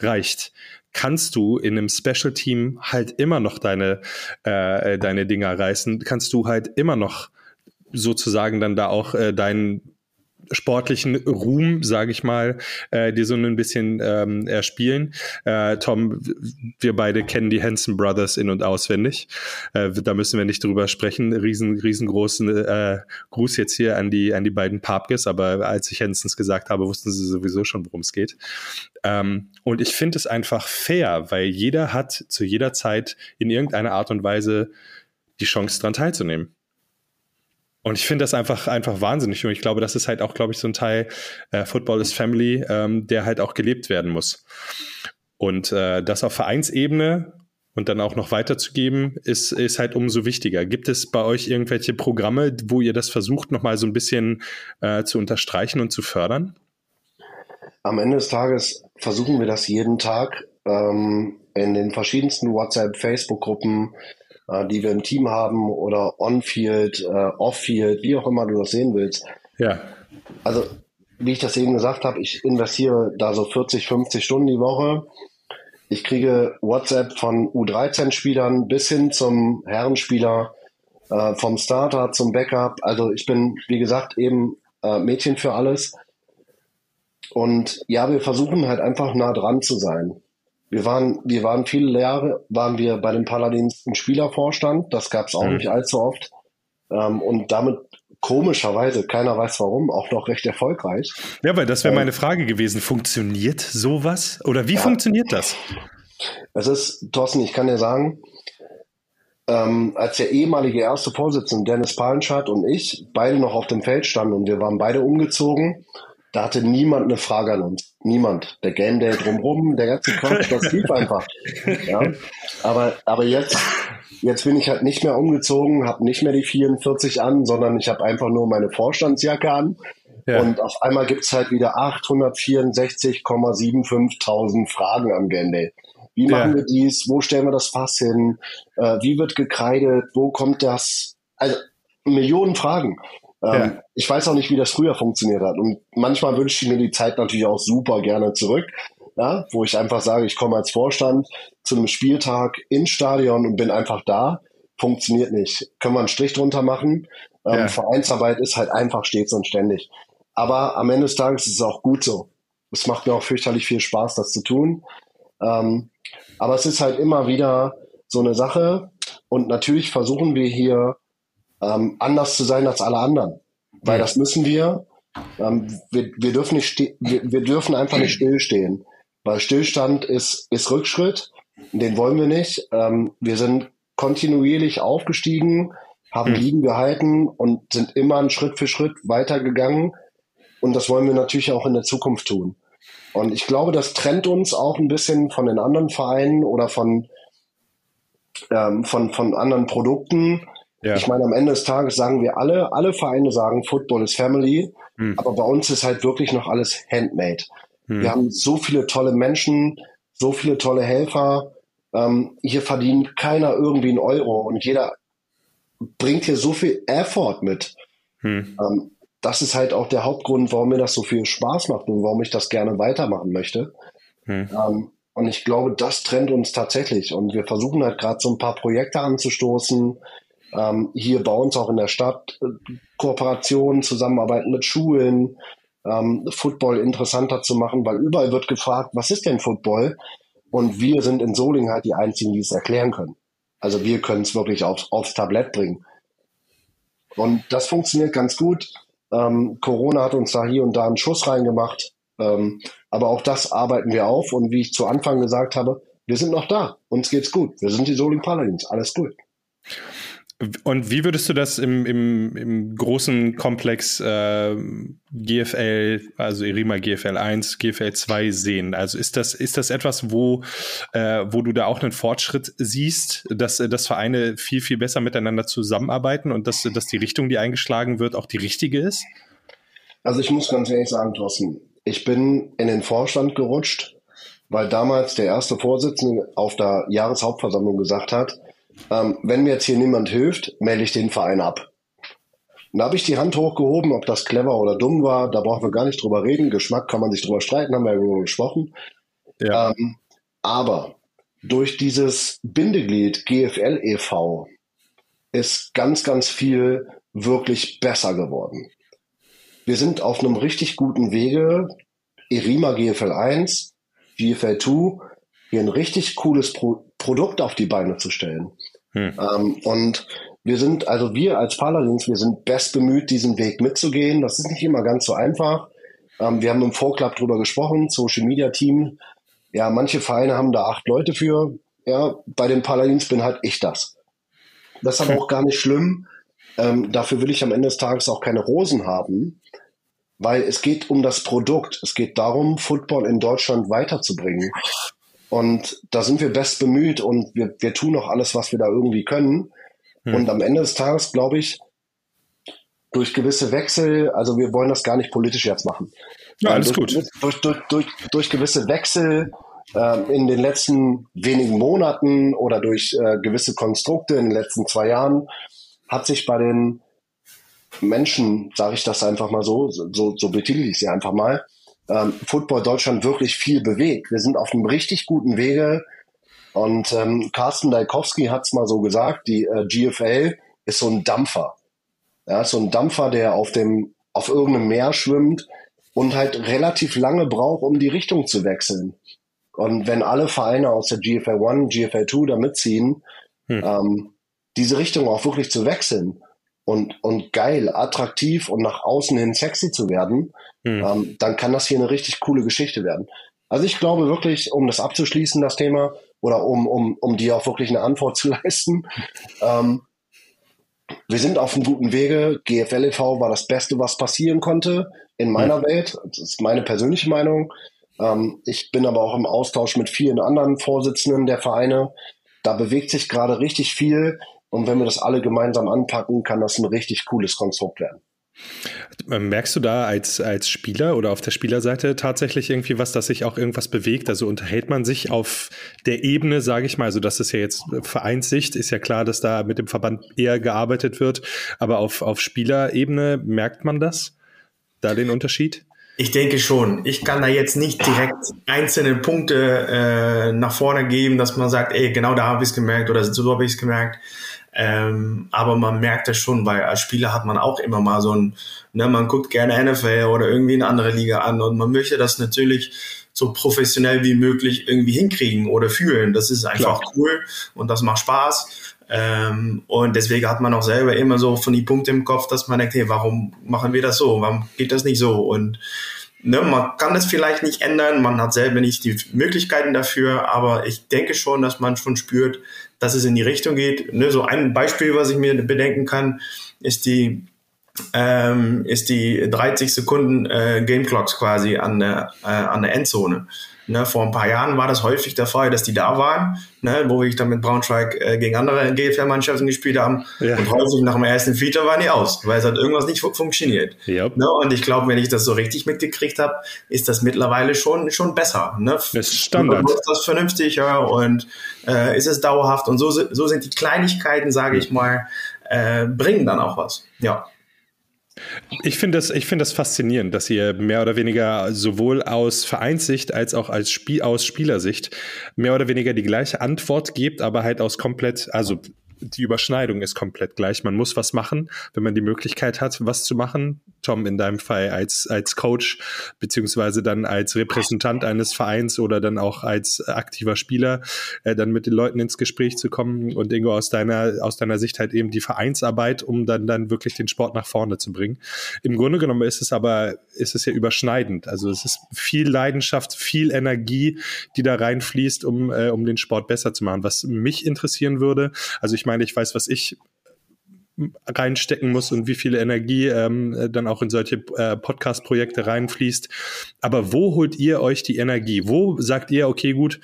reicht, kannst du in einem Special-Team halt immer noch deine, äh, deine Dinger reißen, kannst du halt immer noch sozusagen dann da auch äh, deinen sportlichen Ruhm, sage ich mal, äh, dir so ein bisschen ähm, erspielen. Äh, Tom, wir beide kennen die Hanson Brothers in- und auswendig. Äh, da müssen wir nicht drüber sprechen. Riesen, riesengroßen äh, Gruß jetzt hier an die, an die beiden Papkes, aber als ich Hansons gesagt habe, wussten sie sowieso schon, worum es geht. Ähm, und ich finde es einfach fair, weil jeder hat zu jeder Zeit in irgendeiner Art und Weise die Chance daran teilzunehmen. Und ich finde das einfach, einfach wahnsinnig. Und ich glaube, das ist halt auch, glaube ich, so ein Teil äh, Football is Family, ähm, der halt auch gelebt werden muss. Und äh, das auf Vereinsebene und dann auch noch weiterzugeben, ist, ist halt umso wichtiger. Gibt es bei euch irgendwelche Programme, wo ihr das versucht, nochmal so ein bisschen äh, zu unterstreichen und zu fördern? Am Ende des Tages versuchen wir das jeden Tag ähm, in den verschiedensten WhatsApp, Facebook-Gruppen, äh, die wir im Team haben oder on-field, äh, off-field, wie auch immer du das sehen willst. Ja. Also, wie ich das eben gesagt habe, ich investiere da so 40, 50 Stunden die Woche. Ich kriege WhatsApp von U13-Spielern bis hin zum Herrenspieler, äh, vom Starter zum Backup. Also ich bin, wie gesagt, eben äh, Mädchen für alles. Und ja, wir versuchen halt einfach nah dran zu sein. Wir waren, wir waren viele Jahre, waren wir bei den Paladins im Spielervorstand. Das gab es auch mhm. nicht allzu oft. Ähm, und damit komischerweise, keiner weiß warum, auch noch recht erfolgreich. Ja, weil das wäre ähm, meine Frage gewesen. Funktioniert sowas? Oder wie ja, funktioniert das? Es ist, Thorsten, ich kann dir sagen, ähm, als der ehemalige erste Vorsitzende Dennis Palenschat und ich beide noch auf dem Feld standen und wir waren beide umgezogen, da hatte niemand eine Frage an uns. Niemand. Der Game Day drumherum, der ganze Quatsch, das lief einfach. Ja? Aber, aber jetzt, jetzt bin ich halt nicht mehr umgezogen, habe nicht mehr die 44 an, sondern ich habe einfach nur meine Vorstandsjacke an. Ja. Und auf einmal gibt's halt wieder 864,75.000 Fragen am Game Day. Wie machen ja. wir dies? Wo stellen wir das Fass hin? Äh, wie wird gekreidet? Wo kommt das? Also Millionen Fragen. Ähm, ja. Ich weiß auch nicht, wie das früher funktioniert hat. Und manchmal wünsche ich mir die Zeit natürlich auch super gerne zurück, ja, wo ich einfach sage, ich komme als Vorstand zu einem Spieltag ins Stadion und bin einfach da. Funktioniert nicht. Können wir einen Strich drunter machen? Ähm, ja. Vereinsarbeit ist halt einfach stets und ständig. Aber am Ende des Tages ist es auch gut so. Es macht mir auch fürchterlich viel Spaß, das zu tun. Ähm, aber es ist halt immer wieder so eine Sache. Und natürlich versuchen wir hier ähm, anders zu sein als alle anderen. Weil das müssen wir. Ähm, wir, wir, dürfen nicht wir, wir dürfen einfach nicht stillstehen. Weil Stillstand ist, ist Rückschritt. Den wollen wir nicht. Ähm, wir sind kontinuierlich aufgestiegen, haben mhm. Ligen gehalten und sind immer einen Schritt für Schritt weitergegangen. Und das wollen wir natürlich auch in der Zukunft tun. Und ich glaube, das trennt uns auch ein bisschen von den anderen Vereinen oder von, ähm, von, von anderen Produkten. Ja. Ich meine, am Ende des Tages sagen wir alle, alle Vereine sagen, Football ist Family, hm. aber bei uns ist halt wirklich noch alles handmade. Hm. Wir haben so viele tolle Menschen, so viele tolle Helfer. Ähm, hier verdient keiner irgendwie einen Euro und jeder bringt hier so viel Effort mit. Hm. Ähm, das ist halt auch der Hauptgrund, warum mir das so viel Spaß macht und warum ich das gerne weitermachen möchte. Hm. Ähm, und ich glaube, das trennt uns tatsächlich. Und wir versuchen halt gerade so ein paar Projekte anzustoßen. Ähm, hier bei uns auch in der Stadt äh, Kooperationen, Zusammenarbeiten mit Schulen, ähm, Football interessanter zu machen, weil überall wird gefragt, was ist denn Football? Und wir sind in Solingen halt die Einzigen, die es erklären können. Also wir können es wirklich aufs, aufs Tablett bringen. Und das funktioniert ganz gut. Ähm, Corona hat uns da hier und da einen Schuss reingemacht. Ähm, aber auch das arbeiten wir auf. Und wie ich zu Anfang gesagt habe, wir sind noch da. Uns geht's gut. Wir sind die Soling Paladins. Alles gut. Und wie würdest du das im, im, im großen Komplex äh, GFL, also Irima GFL 1, GFL 2 sehen? Also ist das, ist das etwas, wo, äh, wo du da auch einen Fortschritt siehst, dass, dass Vereine viel, viel besser miteinander zusammenarbeiten und dass, dass die Richtung, die eingeschlagen wird, auch die richtige ist? Also ich muss ganz ehrlich sagen, Thorsten, ich bin in den Vorstand gerutscht, weil damals der erste Vorsitzende auf der Jahreshauptversammlung gesagt hat, ähm, wenn mir jetzt hier niemand hilft, melde ich den Verein ab. Und da habe ich die Hand hochgehoben, ob das clever oder dumm war, da brauchen wir gar nicht drüber reden. Geschmack kann man sich drüber streiten, haben wir ja darüber gesprochen. Ja. Ähm, aber durch dieses Bindeglied GFL e.V. ist ganz, ganz viel wirklich besser geworden. Wir sind auf einem richtig guten Wege. Erima GFL 1, GFL 2, hier ein richtig cooles Pro Produkt auf die Beine zu stellen. Hm. Ähm, und wir sind, also wir als Paladins, wir sind best bemüht, diesen Weg mitzugehen. Das ist nicht immer ganz so einfach. Ähm, wir haben im Vorclub drüber gesprochen, Social Media Team. Ja, manche Vereine haben da acht Leute für. Ja, bei den Paladins bin halt ich das. Das ist aber auch gar nicht schlimm. Ähm, dafür will ich am Ende des Tages auch keine Rosen haben, weil es geht um das Produkt. Es geht darum, Football in Deutschland weiterzubringen. Und da sind wir best bemüht und wir, wir tun auch alles, was wir da irgendwie können. Hm. Und am Ende des Tages, glaube ich, durch gewisse Wechsel, also wir wollen das gar nicht politisch jetzt machen. Ja, alles durch, gut. Durch, durch, durch, durch gewisse Wechsel äh, in den letzten wenigen Monaten oder durch äh, gewisse Konstrukte in den letzten zwei Jahren hat sich bei den Menschen, sage ich das einfach mal so, so, so betitel ich sie einfach mal, ähm, Football Deutschland wirklich viel bewegt. Wir sind auf einem richtig guten Wege. Und ähm, Carsten Daikowski hat es mal so gesagt, die äh, GFL ist so ein Dampfer. Ja, so ein Dampfer, der auf dem, auf irgendeinem Meer schwimmt und halt relativ lange braucht, um die Richtung zu wechseln. Und wenn alle Vereine aus der GFL 1, GFL 2 da mitziehen, hm. ähm, diese Richtung auch wirklich zu wechseln und, und geil, attraktiv und nach außen hin sexy zu werden, hm. ähm, dann kann das hier eine richtig coole Geschichte werden. Also ich glaube wirklich, um das abzuschließen, das Thema, oder um, um, um dir auch wirklich eine Antwort [LAUGHS] zu leisten, ähm, wir sind auf einem guten Wege. GFL e.V. war das Beste, was passieren konnte in meiner hm. Welt. Das ist meine persönliche Meinung. Ähm, ich bin aber auch im Austausch mit vielen anderen Vorsitzenden der Vereine. Da bewegt sich gerade richtig viel. Und wenn wir das alle gemeinsam anpacken, kann das ein richtig cooles Konstrukt werden. Merkst du da als, als Spieler oder auf der Spielerseite tatsächlich irgendwie was, dass sich auch irgendwas bewegt? Also unterhält man sich auf der Ebene, sage ich mal, also das ist ja jetzt Vereinssicht, ist ja klar, dass da mit dem Verband eher gearbeitet wird, aber auf, auf Spielerebene merkt man das? Da den Unterschied? Ich denke schon. Ich kann da jetzt nicht direkt einzelne Punkte äh, nach vorne geben, dass man sagt, ey, genau da habe ich es gemerkt oder so habe ich es gemerkt. Ähm, aber man merkt das schon, weil als Spieler hat man auch immer mal so ein, ne, man guckt gerne NFL oder irgendwie eine andere Liga an und man möchte das natürlich so professionell wie möglich irgendwie hinkriegen oder fühlen. Das ist einfach Klar. cool und das macht Spaß. Ähm, und deswegen hat man auch selber immer so von die Punkte im Kopf, dass man denkt, hey, warum machen wir das so? Warum geht das nicht so? Und ne, man kann das vielleicht nicht ändern, man hat selber nicht die Möglichkeiten dafür, aber ich denke schon, dass man schon spürt, dass es in die Richtung geht. Ne, so ein Beispiel, was ich mir bedenken kann, ist die ähm, ist die 30 Sekunden äh, Game Clocks quasi an der, äh, an der Endzone. Ne, vor ein paar Jahren war das häufig der Fall, dass die da waren, ne, wo ich dann mit Braunschweig äh, gegen andere GFL-Mannschaften gespielt haben. Ja. Und häufig nach dem ersten Feature waren die aus, weil es hat irgendwas nicht funktioniert. Yep. Ne, und ich glaube, wenn ich das so richtig mitgekriegt habe, ist das mittlerweile schon schon besser. Ne? Das ist Standard. Ist das vernünftig ja, und äh, ist es dauerhaft. Und so, so sind die Kleinigkeiten, sage ich mal, äh, bringen dann auch was. Ja. Ich finde das, ich das faszinierend, dass ihr mehr oder weniger sowohl aus Vereinssicht als auch als Spiel, aus Spielersicht mehr oder weniger die gleiche Antwort gebt, aber halt aus komplett, also die Überschneidung ist komplett gleich. Man muss was machen, wenn man die Möglichkeit hat, was zu machen. Tom, in deinem Fall als, als Coach, beziehungsweise dann als Repräsentant eines Vereins oder dann auch als aktiver Spieler, äh, dann mit den Leuten ins Gespräch zu kommen und Ingo aus deiner, aus deiner Sicht halt eben die Vereinsarbeit, um dann, dann wirklich den Sport nach vorne zu bringen. Im Grunde genommen ist es aber, ist es ja überschneidend. Also es ist viel Leidenschaft, viel Energie, die da reinfließt, um, äh, um den Sport besser zu machen. Was mich interessieren würde, also ich meine, meine, ich weiß, was ich reinstecken muss und wie viel Energie ähm, dann auch in solche äh, Podcast-Projekte reinfließt. Aber wo holt ihr euch die Energie? Wo sagt ihr, okay, gut,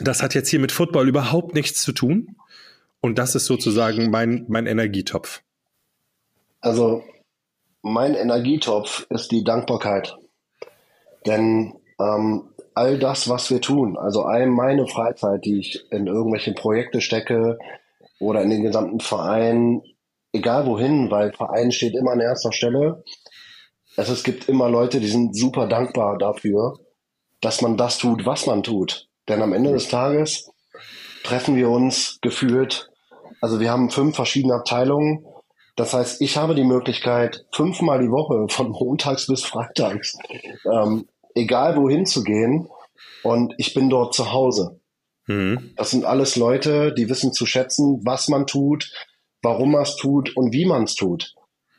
das hat jetzt hier mit Football überhaupt nichts zu tun? Und das ist sozusagen mein, mein Energietopf. Also mein Energietopf ist die Dankbarkeit. Denn ähm, all das, was wir tun, also all meine Freizeit, die ich in irgendwelche Projekte stecke, oder in den gesamten Verein, egal wohin, weil Verein steht immer an erster Stelle. Also es gibt immer Leute, die sind super dankbar dafür, dass man das tut, was man tut. Denn am Ende des Tages treffen wir uns gefühlt, also wir haben fünf verschiedene Abteilungen. Das heißt, ich habe die Möglichkeit, fünfmal die Woche, von montags bis freitags, ähm, egal wohin zu gehen. Und ich bin dort zu Hause. Mhm. Das sind alles Leute, die wissen zu schätzen, was man tut, warum man es tut und wie man es tut.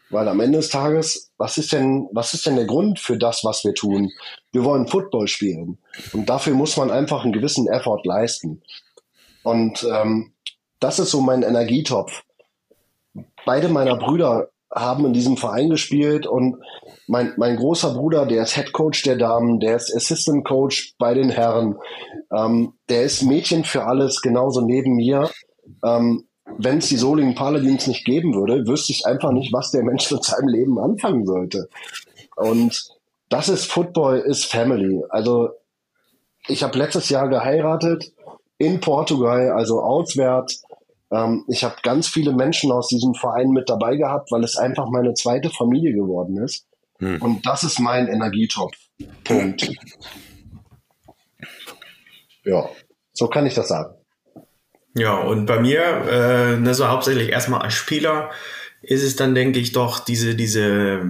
Weil am Ende des Tages, was ist denn, was ist denn der Grund für das, was wir tun? Wir wollen Football spielen. Und dafür muss man einfach einen gewissen Effort leisten. Und ähm, das ist so mein Energietopf. Beide meiner Brüder haben in diesem Verein gespielt und mein, mein großer Bruder, der ist Head Coach der Damen, der ist Assistant Coach bei den Herren, ähm, der ist Mädchen für alles, genauso neben mir. Ähm, Wenn es die Solingen Paladins nicht geben würde, wüsste ich einfach nicht, was der Mensch mit seinem Leben anfangen sollte. Und das ist Football, ist Family. Also ich habe letztes Jahr geheiratet in Portugal, also auswärts. Ähm, ich habe ganz viele Menschen aus diesem Verein mit dabei gehabt, weil es einfach meine zweite Familie geworden ist. Hm. Und das ist mein Energietopf. Punkt. Ja, so kann ich das sagen. Ja, und bei mir, äh, ne, so hauptsächlich erstmal als Spieler, ist es dann, denke ich, doch diese, diese,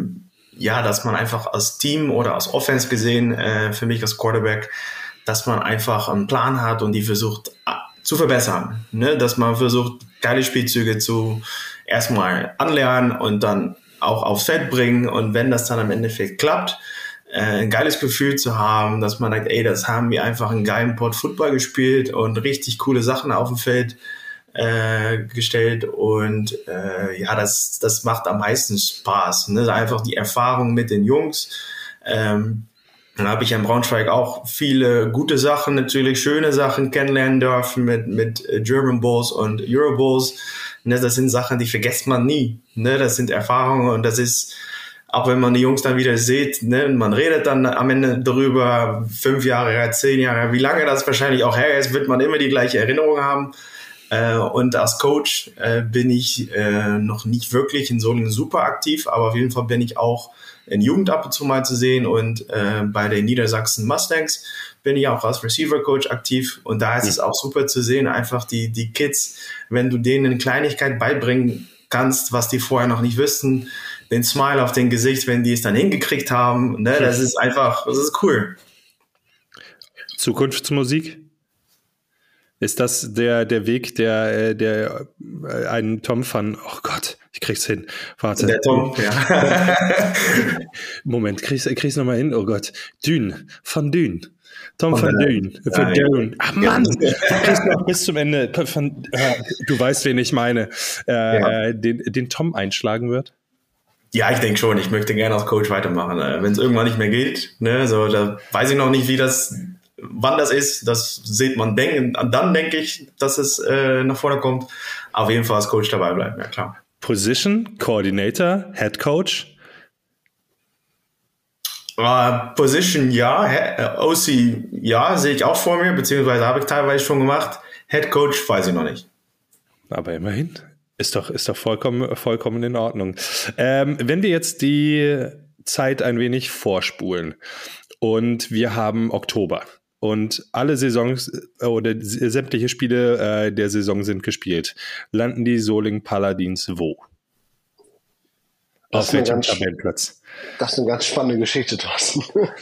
ja, dass man einfach als Team oder als Offense gesehen, äh, für mich als Quarterback, dass man einfach einen Plan hat und die versucht zu verbessern. Ne? Dass man versucht, geile Spielzüge zu erstmal anlernen und dann auch aufs Feld bringen. Und wenn das dann am Endeffekt klappt, äh, ein geiles Gefühl zu haben, dass man sagt, ey, das haben wir einfach einen geilen Port Football gespielt und richtig coole Sachen auf dem Feld äh, gestellt und äh, ja, das, das macht am meisten Spaß. Ne? Einfach die Erfahrung mit den Jungs. Ähm, dann habe ich in Braunschweig auch viele gute Sachen, natürlich schöne Sachen kennenlernen dürfen mit, mit German Bulls und Euro Bulls. Ne, das sind Sachen, die vergisst man nie. Ne, das sind Erfahrungen und das ist, auch wenn man die Jungs dann wieder sieht, ne, man redet dann am Ende darüber, fünf Jahre, zehn Jahre, wie lange das wahrscheinlich auch her ist, wird man immer die gleiche Erinnerung haben. Äh, und als Coach äh, bin ich äh, noch nicht wirklich in Solingen super aktiv, aber auf jeden Fall bin ich auch in Jugend ab und zu mal zu sehen und äh, bei den Niedersachsen Mustangs bin ich auch als Receiver Coach aktiv und da ist mhm. es auch super zu sehen, einfach die, die Kids, wenn du denen eine Kleinigkeit beibringen kannst, was die vorher noch nicht wüssten, den Smile auf dem Gesicht, wenn die es dann hingekriegt haben, ne, das ist einfach, das ist cool. Zukunftsmusik? Ist das der, der Weg, der, äh, der äh, einen Tom van, oh Gott, ich krieg's hin. Warte. Der Tom, ja. [LAUGHS] Moment, krieg's, krieg's nochmal hin, oh Gott. Dün, von Dün. Tom van Dün. Van Dün. Ach Mann, [LAUGHS] du kriegst noch bis zum Ende. Von, äh, du weißt, wen ich meine. Äh, ja. Den, den Tom einschlagen wird? Ja, ich denke schon. Ich möchte gerne als Coach weitermachen. Wenn es irgendwann nicht mehr geht, ne, so, da weiß ich noch nicht, wie das Wann das ist, das sieht man denken. Dann denke ich, dass es äh, nach vorne kommt. Auf jeden Fall als Coach dabei bleiben, ja klar. Position, Coordinator, Head Coach? Uh, Position ja, äh, OC ja, sehe ich auch vor mir, beziehungsweise habe ich teilweise schon gemacht. Head Coach weiß ich noch nicht. Aber immerhin. Ist doch, ist doch vollkommen, vollkommen in Ordnung. Ähm, wenn wir jetzt die Zeit ein wenig vorspulen und wir haben Oktober und alle Saisons äh, oder sämtliche Spiele äh, der Saison sind gespielt. Landen die Soling Paladins wo? Das Auf welchem Tabellenplatz? Das ist eine ganz spannende Geschichte, Thorsten. [LAUGHS]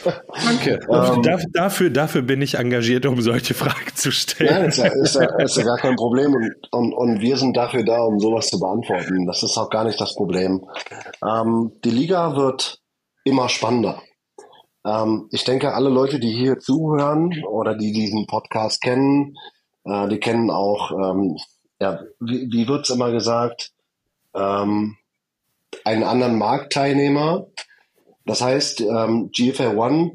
Danke. [LAUGHS] ähm, dafür, dafür, dafür, bin ich engagiert, um solche Fragen zu stellen. Nein, ist ja, ist ja, ist ja gar kein Problem und, und, und, wir sind dafür da, um sowas zu beantworten. Das ist auch gar nicht das Problem. Ähm, die Liga wird immer spannender. Ähm, ich denke, alle Leute, die hier zuhören oder die diesen Podcast kennen, äh, die kennen auch, ähm, ja, wie, wie wird's immer gesagt, ähm, einen anderen Marktteilnehmer. Das heißt, ähm, GFL 1,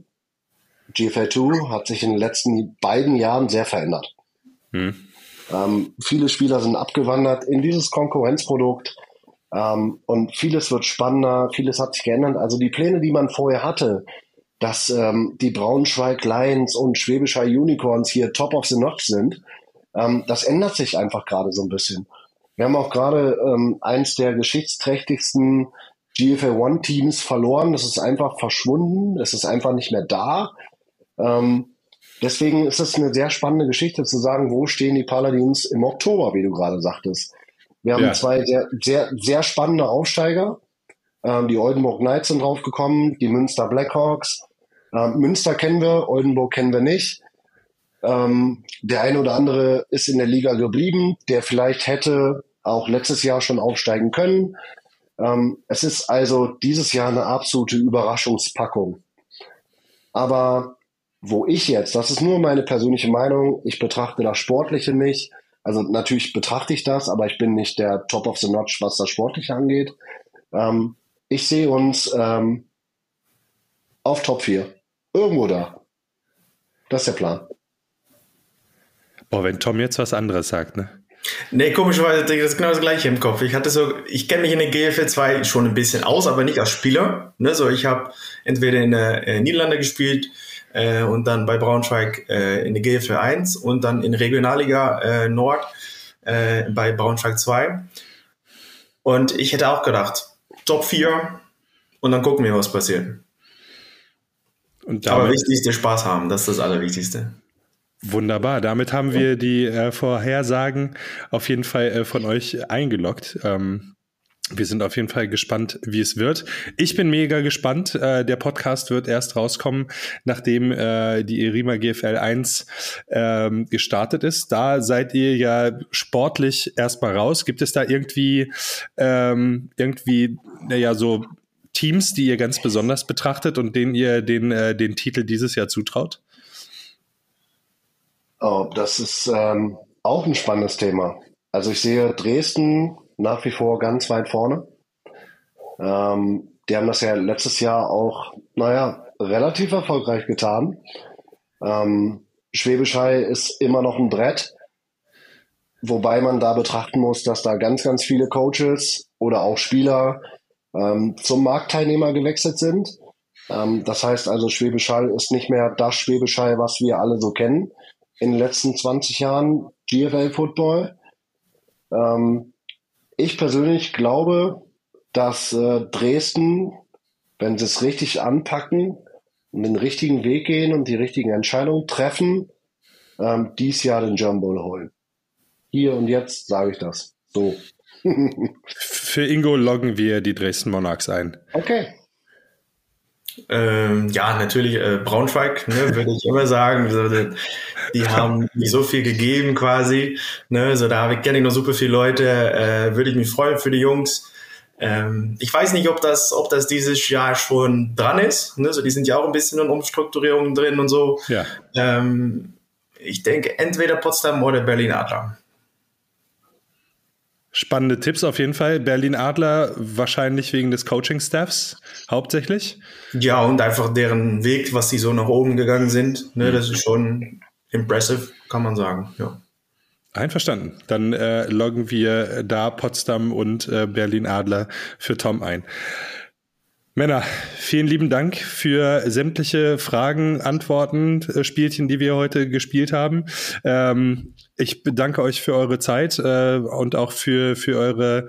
GFL 2 hat sich in den letzten beiden Jahren sehr verändert. Hm. Ähm, viele Spieler sind abgewandert in dieses Konkurrenzprodukt ähm, und vieles wird spannender, vieles hat sich geändert. Also die Pläne, die man vorher hatte, dass ähm, die Braunschweig Lions und Schwäbischer Unicorns hier top of the notch sind. Ähm, das ändert sich einfach gerade so ein bisschen. Wir haben auch gerade ähm, eins der geschichtsträchtigsten GFL One Teams verloren. Das ist einfach verschwunden. Es ist einfach nicht mehr da. Ähm, deswegen ist es eine sehr spannende Geschichte zu sagen, wo stehen die Paladins im Oktober, wie du gerade sagtest. Wir haben ja. zwei sehr, sehr, sehr spannende Aufsteiger. Ähm, die Oldenburg Knights sind draufgekommen, die Münster Blackhawks, ähm, Münster kennen wir, Oldenburg kennen wir nicht. Ähm, der eine oder andere ist in der Liga geblieben, der vielleicht hätte auch letztes Jahr schon aufsteigen können. Ähm, es ist also dieses Jahr eine absolute Überraschungspackung. Aber wo ich jetzt, das ist nur meine persönliche Meinung, ich betrachte das Sportliche nicht. Also natürlich betrachte ich das, aber ich bin nicht der Top of the Notch, was das Sportliche angeht. Ähm, ich sehe uns ähm, auf Top 4. Irgendwo da. Das ist der Plan. Boah, wenn Tom jetzt was anderes sagt, ne? Nee, komischerweise, das ist genau das gleiche im Kopf. Ich hatte so, ich kenne mich in der GFL 2 schon ein bisschen aus, aber nicht als Spieler. Ne? So, ich habe entweder in der äh, Niederlande gespielt äh, und dann bei Braunschweig äh, in der GFL 1 und dann in Regionalliga äh, Nord äh, bei Braunschweig 2. Und ich hätte auch gedacht, Top 4 und dann gucken wir, was passiert. Aber wichtig ist, der Spaß haben, das ist das Allerwichtigste. Wunderbar, damit haben wir die äh, Vorhersagen auf jeden Fall äh, von euch eingeloggt. Ähm, wir sind auf jeden Fall gespannt, wie es wird. Ich bin mega gespannt. Äh, der Podcast wird erst rauskommen, nachdem äh, die Erima GFL 1 ähm, gestartet ist. Da seid ihr ja sportlich erstmal raus. Gibt es da irgendwie, ähm, irgendwie, naja, so Teams, die ihr ganz besonders betrachtet und denen ihr den, äh, den Titel dieses Jahr zutraut? Oh, das ist ähm, auch ein spannendes Thema. Also ich sehe Dresden nach wie vor ganz weit vorne. Ähm, die haben das ja letztes Jahr auch, naja, relativ erfolgreich getan. Ähm, Schwäbisch Hall ist immer noch ein Brett. wobei man da betrachten muss, dass da ganz, ganz viele Coaches oder auch Spieler ähm, zum Marktteilnehmer gewechselt sind. Ähm, das heißt also, Schwäbisch Hall ist nicht mehr das Schwäbisch Hall, was wir alle so kennen in den letzten 20 Jahren GFL Football. Ähm, ich persönlich glaube, dass äh, Dresden, wenn sie es richtig anpacken und den richtigen Weg gehen und die richtigen Entscheidungen treffen, ähm, dies Jahr den Bowl holen. Hier und jetzt sage ich das. So. [LAUGHS] Für Ingo loggen wir die Dresden Monarchs ein. Okay. Ähm, ja, natürlich äh, Braunschweig, ne, würde ich immer sagen. So, die, haben mir so viel gegeben quasi. Ne, so da kenne ich noch super viele Leute. Äh, würde ich mich freuen für die Jungs. Ähm, ich weiß nicht, ob das, ob das dieses Jahr schon dran ist. Ne, so die sind ja auch ein bisschen in Umstrukturierungen drin und so. Ja. Ähm, ich denke entweder Potsdam oder Berlin Adler. Spannende Tipps auf jeden Fall. Berlin Adler wahrscheinlich wegen des Coaching-Staffs hauptsächlich. Ja, und einfach deren Weg, was sie so nach oben gegangen sind. Ne, das ist schon impressive, kann man sagen. Ja. Einverstanden. Dann äh, loggen wir da Potsdam und äh, Berlin Adler für Tom ein. Männer, vielen lieben Dank für sämtliche Fragen, Antworten, äh, Spielchen, die wir heute gespielt haben. Ähm, ich bedanke euch für eure Zeit äh, und auch für, für, eure,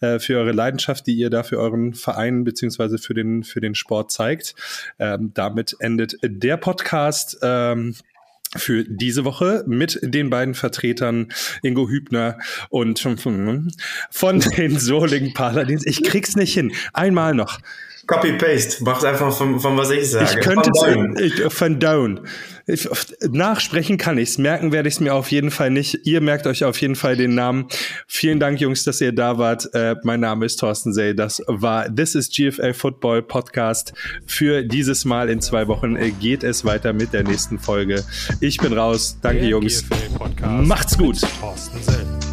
äh, für eure Leidenschaft, die ihr da für euren Verein beziehungsweise für den, für den Sport zeigt. Ähm, damit endet der Podcast. Ähm, für diese Woche mit den beiden Vertretern Ingo Hübner und von [LAUGHS] den Solingen Paladins. Ich krieg's nicht hin. Einmal noch. Copy-Paste, mach's einfach von, von was ich sage. Ich könnte es von down. Ich, nachsprechen kann ich's, merken werde ich es mir auf jeden Fall nicht. Ihr merkt euch auf jeden Fall den Namen. Vielen Dank, Jungs, dass ihr da wart. Äh, mein Name ist Thorsten Sey. Das war This is GFL Football Podcast. Für dieses Mal in zwei Wochen äh, geht es weiter mit der nächsten Folge. Ich bin raus. Danke, der Jungs. Macht's gut. Thorsten Sell.